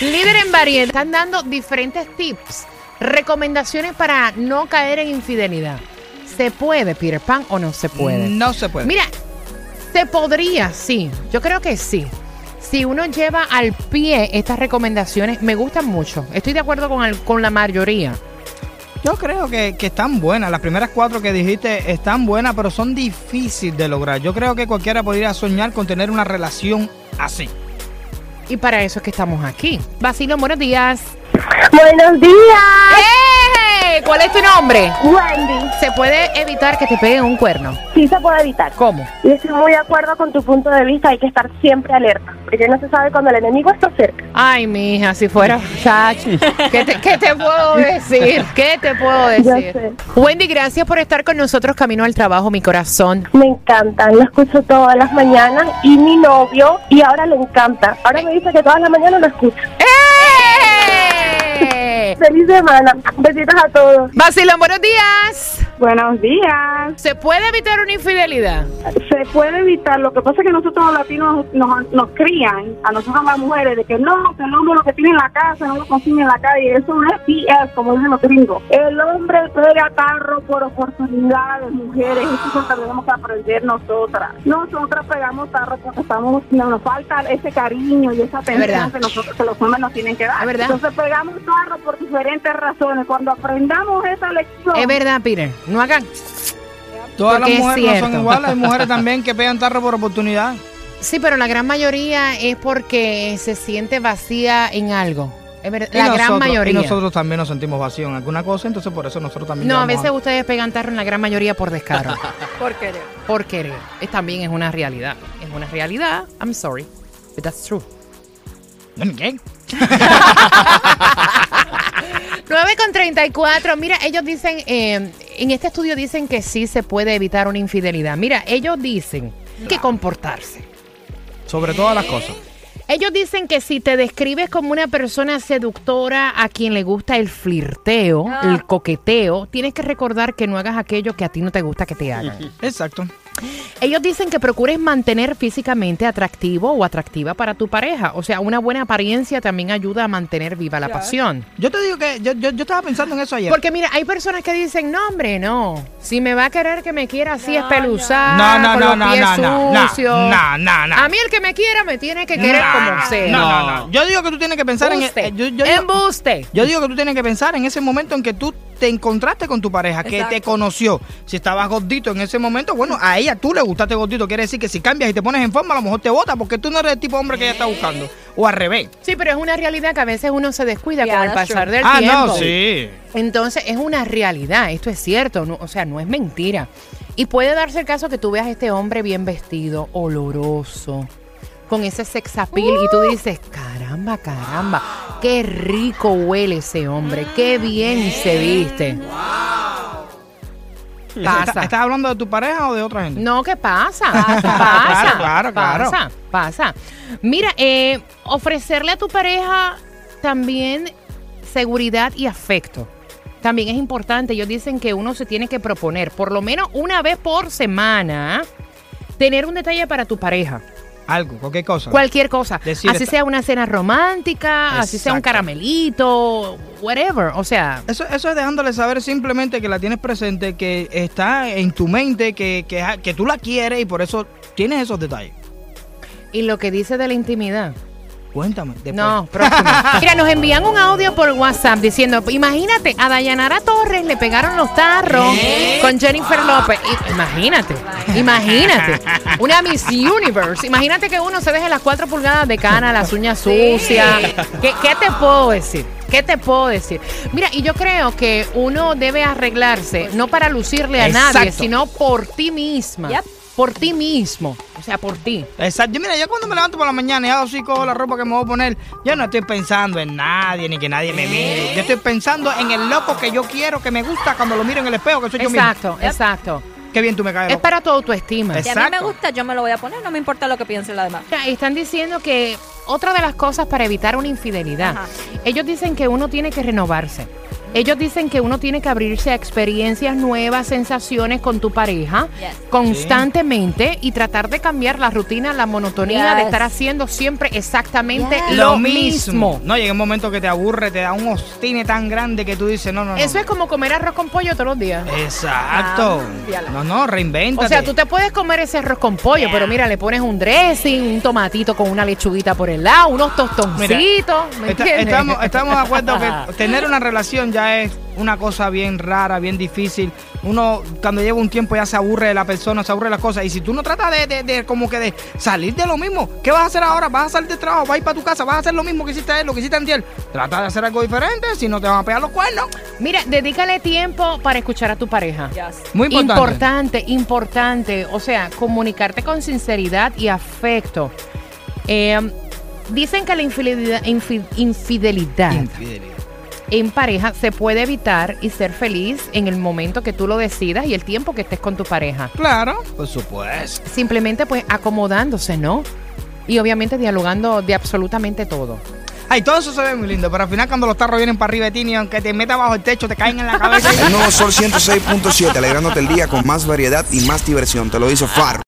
Líder en variedad. Están dando diferentes tips, recomendaciones para no caer en infidelidad. ¿Se puede, Peter Pan, o no se puede? No se puede. Mira, se podría, sí. Yo creo que sí. Si uno lleva al pie estas recomendaciones, me gustan mucho. Estoy de acuerdo con, el- con la mayoría. Yo creo que, que están buenas. Las primeras cuatro que dijiste están buenas, pero son difíciles de lograr. Yo creo que cualquiera podría soñar con tener una relación así. Y para eso es que estamos aquí. Vacilo, buenos días. Buenos días, ¡Eh! ¿Cuál es tu nombre? Wendy. ¿Se puede evitar que te peguen un cuerno? Sí se puede evitar. ¿Cómo? Y estoy muy de acuerdo con tu punto de vista. Hay que estar siempre alerta, porque no se sabe cuando el enemigo está cerca. Ay, mija, si fuera chacho. ¿Qué te, qué te puedo decir? ¿Qué te puedo decir? sé. Wendy, gracias por estar con nosotros camino al trabajo, mi corazón. Me encantan, lo escucho todas las mañanas y mi novio, y ahora le encanta. Ahora me dice que todas las mañanas lo escucha. ¡Eh! Feliz semana. Besitos a todos. Vacilón, buenos días. Buenos días. ¿Se puede evitar una infidelidad? Se puede evitar. Lo que pasa es que nosotros los latinos nos, nos crían, a nosotros las mujeres, de que no, que el hombre lo que tiene en la casa no lo consigue en la calle. Eso no es BS, como dicen los gringos. El hombre pega tarro por oportunidades, mujeres. Eso es lo que tenemos que aprender nosotras. Nosotras pegamos tarro porque estamos, nos falta ese cariño y esa atención que, nosotros, que los hombres nos tienen que dar. Entonces pegamos tarro por diferentes razones. Cuando aprendamos esa lección... Es verdad, Peter. No hagan. Todas Porque las es mujeres no son iguales. Hay mujeres también que pegan tarro por oportunidad. Sí, pero la gran mayoría es porque se siente vacía en algo. Es verdad, la gran mayoría. Y nosotros también nos sentimos vacíos en alguna cosa, entonces por eso nosotros también. No, a veces ustedes pegan tarro en la gran mayoría por descaro. Por querer. por querer. Es, también es una realidad. Es una realidad. I'm sorry. But that's true. ¿Qué? 9 con 34. Mira, ellos dicen, eh, en este estudio dicen que sí se puede evitar una infidelidad. Mira, ellos dicen que comportarse. Sobre todas las cosas. Ellos dicen que si te describes como una persona seductora a quien le gusta el flirteo, el coqueteo, tienes que recordar que no hagas aquello que a ti no te gusta que te hagan. Exacto. Ellos dicen que procures mantener físicamente atractivo o atractiva para tu pareja. O sea, una buena apariencia también ayuda a mantener viva la pasión. Yo te digo que yo, yo, yo estaba pensando en eso ayer. Porque mira, hay personas que dicen, no hombre, no. Si me va a querer que me quiera así espeluzada, No, no, con no, los no, pies no, sucios. no, no, no. A mí el que me quiera me tiene que querer No, como sea. No, no, no. Yo digo que tú tienes que pensar en. Embuste. eh, yo, yo digo, Embuste. yo digo que tú tienes que pensar en ese momento en que tú te encontraste con tu pareja, que te conoció. Si estabas gordito en ese momento, bueno, a ella tú le gustaste gordito. Quiere decir que si cambias y te pones en forma, a lo mejor te vota porque tú no eres el tipo de hombre que ella está buscando. O al revés. Sí, pero es una realidad que a veces uno se descuida con el pasar del ah, tiempo. no, sí. Entonces es una realidad, esto es cierto, no- o sea, no es mentira. Y puede darse el caso que tú veas a este hombre bien vestido, oloroso, con ese sex appeal y tú dices, caramba, caramba, qué rico huele ese hombre, qué bien se viste. Pasa. ¿Estás hablando de tu pareja o de otra gente? No, ¿qué pasa? Claro, Pasa, claro, claro. pasa, pasa. Mira, eh, ofrecerle a tu pareja también seguridad y afecto. También es importante. Ellos dicen que uno se tiene que proponer, por lo menos una vez por semana, tener un detalle para tu pareja. Algo, cualquier cosa. Cualquier cosa. Decir así esta- sea una cena romántica, así sea un caramelito, whatever. O sea, Eso, eso es dejándole saber simplemente que la tienes presente, que está en tu mente, que, que, que tú la quieres y por eso tienes esos detalles. y lo que dice de la intimidad. Cuéntame. Después. No, próximo. Mira, nos envían un audio por WhatsApp diciendo, imagínate, a Dayanara Torres le pegaron los tarros con Jennifer López. I- imagínate, imagínate. Una Miss Universe. Imagínate que uno se deje las cuatro pulgadas de cana, las uñas sucias. ¿Qué, qué te puedo decir? ¿Qué te puedo decir? Mira, y yo creo que uno debe arreglarse, no para lucirle a nadie, sino por ti misma. Yep. Por ti mismo. O sea, por ti. Exacto. Yo, mira, yo cuando me levanto por la mañana y hago así, cojo la ropa que me voy a poner, yo no estoy pensando en nadie ni que nadie me mire. Yo estoy pensando en el loco que yo quiero, que me gusta cuando lo miro en el espejo, que soy yo mismo. Exacto, exacto. Qué bien tú me caes. Es loco. para tu autoestima. Es- Si a mí me gusta, yo me lo voy a poner, no me importa lo que piensen la demás. Están diciendo que otra de las cosas para evitar una infidelidad, Ajá. ellos dicen que uno tiene que renovarse. Ellos dicen que uno tiene que abrirse a experiencias nuevas, sensaciones con tu pareja Yes. constantemente y tratar de cambiar la rutina, la monotonía de estar haciendo siempre exactamente Yes. lo mismo. No, llega un momento que te aburre, te da un ostine tan grande que tú dices, no, no, no. Eso es como comer arroz con pollo todos los días. Exacto. Cámbiala. No, no, reinvéntate. O sea, tú te puedes comer ese arroz con pollo, pero mira, le pones un dressing, un tomatito con una lechuguita por el lado, unos tostoncitos. ¿me Está- entiendes? estamos, estamos de acuerdo que tener una relación ya es una cosa bien rara, bien difícil. Uno cuando lleva un tiempo ya se aburre de la persona, se aburre de las cosas. Y si tú no tratas de, de- de como que de salir de lo mismo, ¿qué vas a hacer ahora? ¿Vas a salir de trabajo? ¿Vas a ir para tu casa? ¿Vas a hacer lo mismo que hiciste ayer, lo que hiciste antier? Trata de hacer algo diferente, si no te van a pegar los cuernos. Mira, dedícale tiempo para escuchar a tu pareja. Yes. Muy importante. Importante, importante. O sea, comunicarte con sinceridad y afecto. Eh, dicen que la infidelidad, infi- infidelidad Infidelidad. En pareja se puede evitar y ser feliz en el momento que tú lo decidas y el tiempo que estés con tu pareja. Claro, por supuesto. Simplemente pues acomodándose, ¿no? Y obviamente dialogando de absolutamente todo. Ay, todo eso se ve muy lindo, pero al final cuando los tarros vienen para arriba de ti, ni aunque te metas bajo el techo, te caen en la cabeza. El nuevo Sol 106.7, alegrándote el día con más variedad y más diversión. Te lo dice Faro.